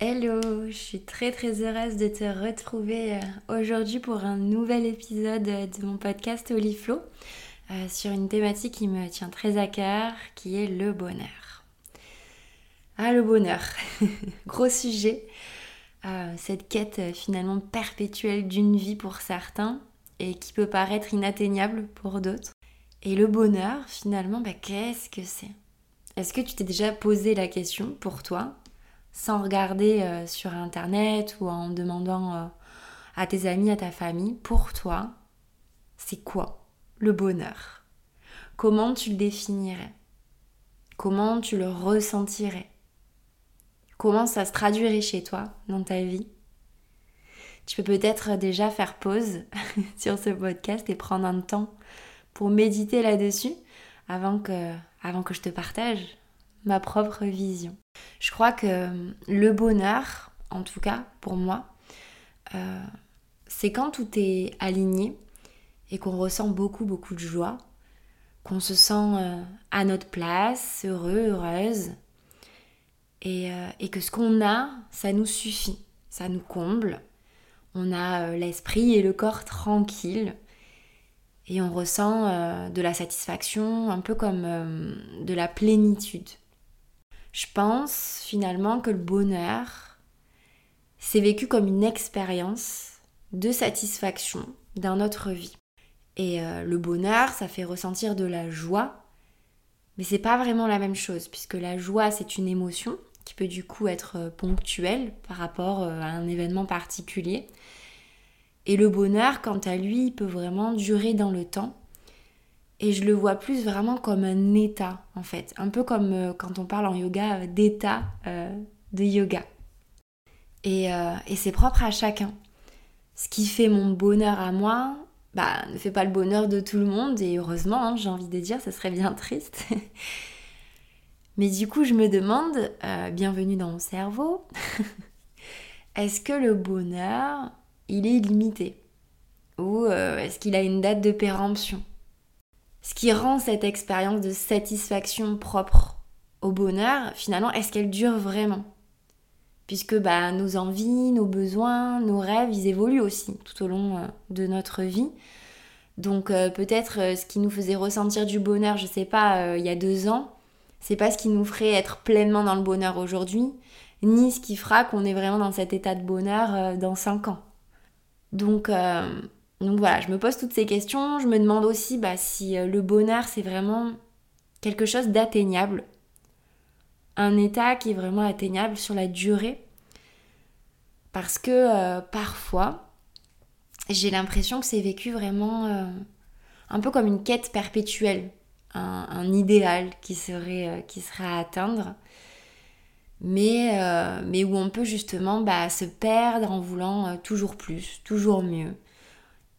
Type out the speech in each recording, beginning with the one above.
Hello, je suis très très heureuse de te retrouver euh, aujourd'hui pour un nouvel épisode de mon podcast Oliflow euh, sur une thématique qui me tient très à cœur, qui est le bonheur. Ah le bonheur, gros sujet, euh, cette quête finalement perpétuelle d'une vie pour certains et qui peut paraître inatteignable pour d'autres. Et le bonheur finalement, bah, qu'est-ce que c'est? Est-ce que tu t'es déjà posé la question pour toi? Sans regarder euh, sur internet ou en demandant euh, à tes amis, à ta famille, pour toi, c'est quoi le bonheur? Comment tu le définirais? Comment tu le ressentirais? Comment ça se traduirait chez toi dans ta vie? Tu peux peut-être déjà faire pause sur ce podcast et prendre un temps pour méditer là-dessus avant que, avant que je te partage ma propre vision. Je crois que le bonheur, en tout cas pour moi, euh, c'est quand tout est aligné et qu'on ressent beaucoup, beaucoup de joie, qu'on se sent euh, à notre place, heureux, heureuse, et, euh, et que ce qu'on a, ça nous suffit, ça nous comble. On a l'esprit et le corps tranquilles et on ressent de la satisfaction, un peu comme de la plénitude. Je pense finalement que le bonheur, c'est vécu comme une expérience de satisfaction dans notre vie. Et euh, le bonheur, ça fait ressentir de la joie, mais c'est pas vraiment la même chose, puisque la joie, c'est une émotion qui peut du coup être euh, ponctuelle par rapport euh, à un événement particulier. Et le bonheur, quant à lui, peut vraiment durer dans le temps et je le vois plus vraiment comme un état, en fait. Un peu comme euh, quand on parle en yoga euh, d'état euh, de yoga. Et, c'est propre à chacun. Ce qui fait mon bonheur à moi, bah, ne fait pas le bonheur de tout le monde. Et heureusement, hein, j'ai envie de dire, ça serait bien triste. Mais du coup, je me demande, bienvenue dans mon cerveau, est-ce que le bonheur, il est illimité Ou est-ce qu'il a une date de péremption? Ce qui rend cette expérience de satisfaction propre au bonheur, finalement, est-ce qu'elle dure vraiment? Puisque bah, nos envies, nos besoins, nos rêves, ils évoluent aussi tout au long euh, de notre vie. Donc euh, peut-être euh, ce qui nous faisait ressentir du bonheur, je sais pas, il y a deux ans, c'est pas ce qui nous ferait être pleinement dans le bonheur aujourd'hui, ni ce qui fera qu'on est vraiment dans cet état de bonheur dans cinq ans. Donc donc voilà, je me pose toutes ces questions. Je me demande aussi bah, si euh, le bonheur, c'est vraiment quelque chose d'atteignable. Un état qui est vraiment atteignable sur la durée. Parce que euh, parfois, j'ai l'impression que c'est vécu vraiment euh, un peu comme une quête perpétuelle. Un, idéal qui serait, à atteindre. Mais, mais où on peut justement bah, se perdre en voulant toujours plus, toujours mieux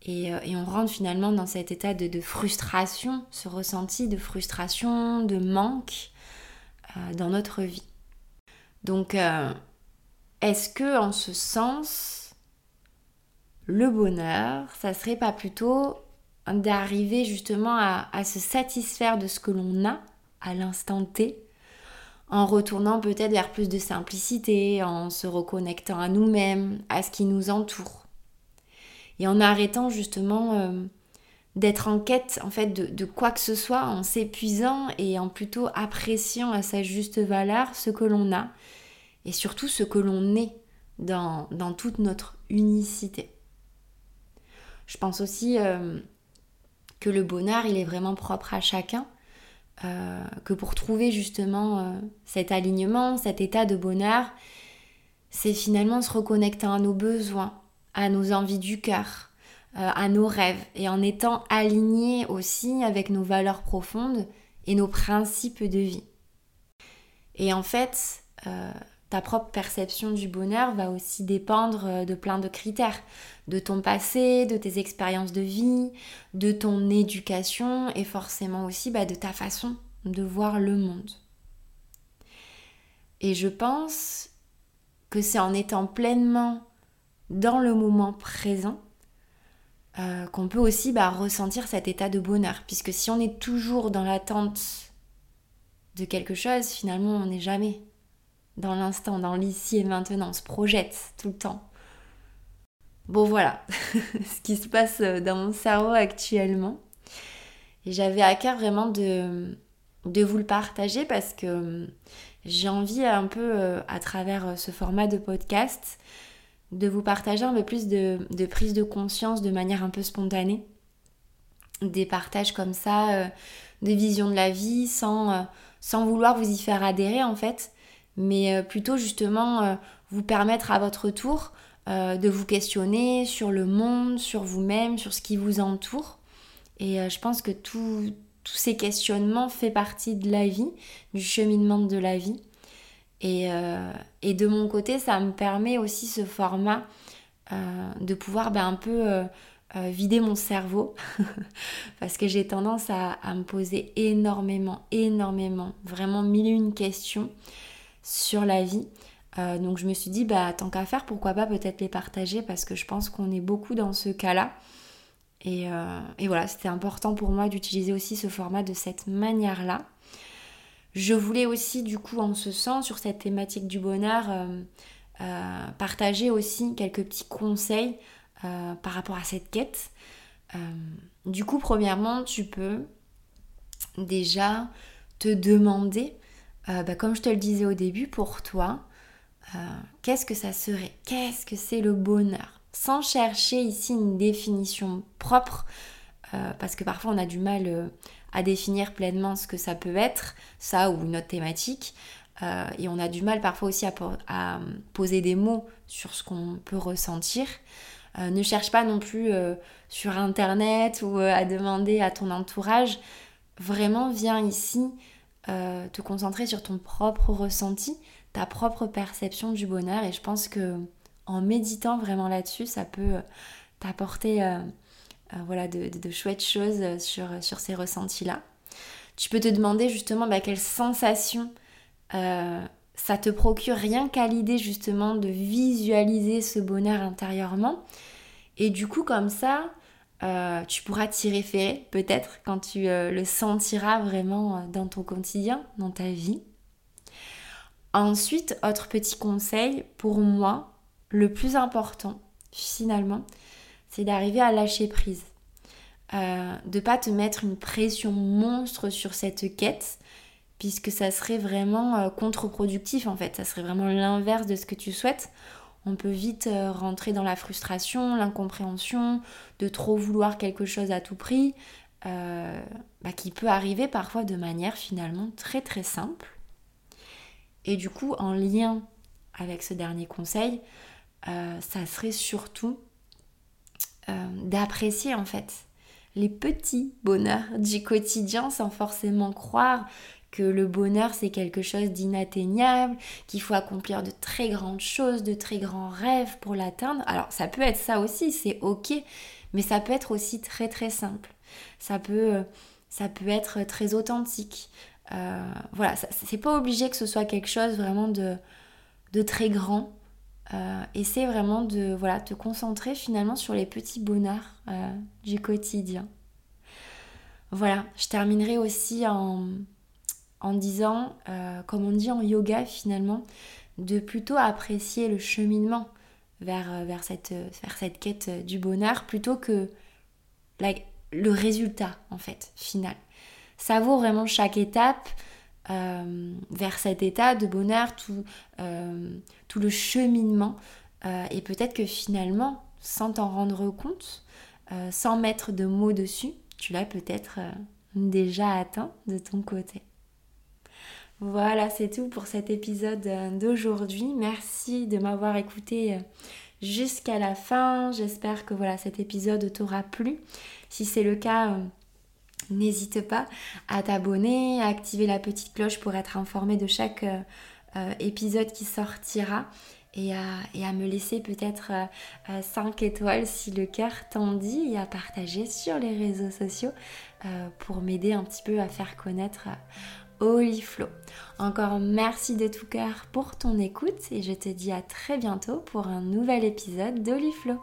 euh, et, on rentre finalement dans cet état de, frustration, ce ressenti de frustration, de manque euh, dans notre vie. Donc, euh, est-ce que en ce sens, le bonheur, ça serait pas plutôt d'arriver justement à, à, se satisfaire de ce que l'on a à l'instant T, en retournant peut-être vers plus de simplicité, en se reconnectant à nous-mêmes, à ce qui nous entoure? Et en arrêtant justement euh, d'être en quête en fait de, quoi que ce soit, en s'épuisant et en plutôt appréciant à sa juste valeur ce que l'on a et surtout ce que l'on est dans, toute notre unicité. Je pense aussi euh, que le bonheur, il est vraiment propre à chacun, euh, que pour trouver justement cet alignement, cet état de bonheur, c'est finalement se reconnecter à nos besoins, à nos envies du cœur, euh, à nos rêves, et en étant aligné aussi avec nos valeurs profondes et nos principes de vie. Et en fait, ta propre perception du bonheur va aussi dépendre de plein de critères, de ton passé, de tes expériences de vie, de ton éducation et forcément aussi bah, de ta façon de voir le monde. Et je pense que c'est en étant pleinement dans le moment présent euh, qu'on peut aussi bah, ressentir cet état de bonheur. Puisque si on est toujours dans l'attente de quelque chose, finalement, on n'est jamais dans l'instant, dans l'ici et maintenant. On se projette tout le temps. Bon, voilà ce qui se passe dans mon cerveau actuellement. Et j'avais à cœur vraiment de, vous le partager parce que j'ai envie un peu, euh, à travers ce format de podcast, de vous partager un peu plus de, prise de conscience de manière un peu spontanée. Des partages comme ça, euh, de vision de la vie, sans, euh, sans vouloir vous y faire adhérer en fait, mais euh, plutôt justement vous permettre à votre tour de vous questionner sur le monde, sur vous-même, sur ce qui vous entoure. Et je pense que tous ces questionnements font partie de la vie, du cheminement de la vie. Euh, et, de mon côté, ça me permet aussi ce format euh, de pouvoir ben, un peu euh, vider mon cerveau parce que j'ai tendance à, me poser énormément, énormément, vraiment mille et une questions sur la vie. donc je me suis dit, bah, tant qu'à faire, pourquoi pas peut-être les partager parce que je pense qu'on est beaucoup dans ce cas-là. et voilà, c'était important pour moi d'utiliser aussi ce format de cette manière-là. Je voulais aussi, du coup, en ce sens, sur cette thématique du bonheur, euh, euh, partager aussi quelques petits conseils euh, par rapport à cette quête. du coup, premièrement, tu peux déjà te demander, bah, comme je te le disais au début, pour toi, qu'est-ce que ça serait? Qu'est-ce que c'est le bonheur? Sans chercher ici une définition propre, parce que parfois on a du mal à définir pleinement ce que ça peut être, ça ou une autre thématique. Euh, et on a du mal parfois aussi à, poser des mots sur ce qu'on peut ressentir. Euh, ne cherche pas non plus euh, sur internet ou à demander à ton entourage. Vraiment, viens ici te concentrer sur ton propre ressenti, ta propre perception du bonheur. Et je pense que en méditant vraiment là-dessus, ça peut t'apporter euh, voilà, de, chouettes choses sur, sur ces ressentis-là. Tu peux te demander justement bah, quelle sensation euh, ça te procure rien qu'à l'idée justement de visualiser ce bonheur intérieurement. Et du coup, comme ça, euh, tu pourras t'y référer peut-être quand tu le sentiras vraiment dans ton quotidien, dans ta vie. Ensuite, autre petit conseil, pour moi, le plus important finalement, c'est d'arriver à lâcher prise. Euh, de pas te mettre une pression monstre sur cette quête, puisque ça serait vraiment euh, contre-productif en fait, ça serait vraiment l'inverse de ce que tu souhaites. On peut vite euh, rentrer dans la frustration, l'incompréhension, de trop vouloir quelque chose à tout prix, bah, qui peut arriver parfois de manière finalement très très simple. Et du coup, en lien avec ce dernier conseil, ça serait surtout euh, d'apprécier en fait les petits bonheurs du quotidien sans forcément croire que le bonheur c'est quelque chose d'inatteignable, qu'il faut accomplir de très grandes choses, de très grands rêves pour l'atteindre. Alors ça peut être ça aussi, c'est ok, mais ça peut être aussi très très simple. Ça peut, euh, ça peut être très authentique. Euh, voilà, c'est pas obligé que ce soit quelque chose vraiment de, de très grand. Euh, essaie vraiment de voilà, te concentrer finalement sur les petits bonheurs euh, du quotidien. Voilà, je terminerai aussi en, en disant, euh, comme on dit en yoga finalement, de plutôt apprécier le cheminement vers, vers, cette, vers cette quête du bonheur plutôt que le résultat en fait final. Ça vaut vraiment chaque étape, euh, vers cet état de bonheur, tout, euh, tout le cheminement. Euh, et peut-être que finalement, sans t'en rendre compte, sans mettre de mots dessus, tu l'as peut-être déjà atteint de ton côté. Voilà, c'est tout pour cet épisode d'aujourd'hui. Merci de m'avoir écouté jusqu'à la fin. J'espère que voilà, cet épisode t'aura plu. Si c'est le cas, N'hésite pas à t'abonner, à activer la petite cloche pour être informé de chaque épisode qui sortira et à, me laisser peut-être 5 étoiles si le cœur t'en dit et à partager sur les réseaux sociaux pour m'aider un petit peu à faire connaître Oliflow. Encore merci de tout cœur pour ton écoute et je te dis à très bientôt pour un nouvel épisode d'Oliflow.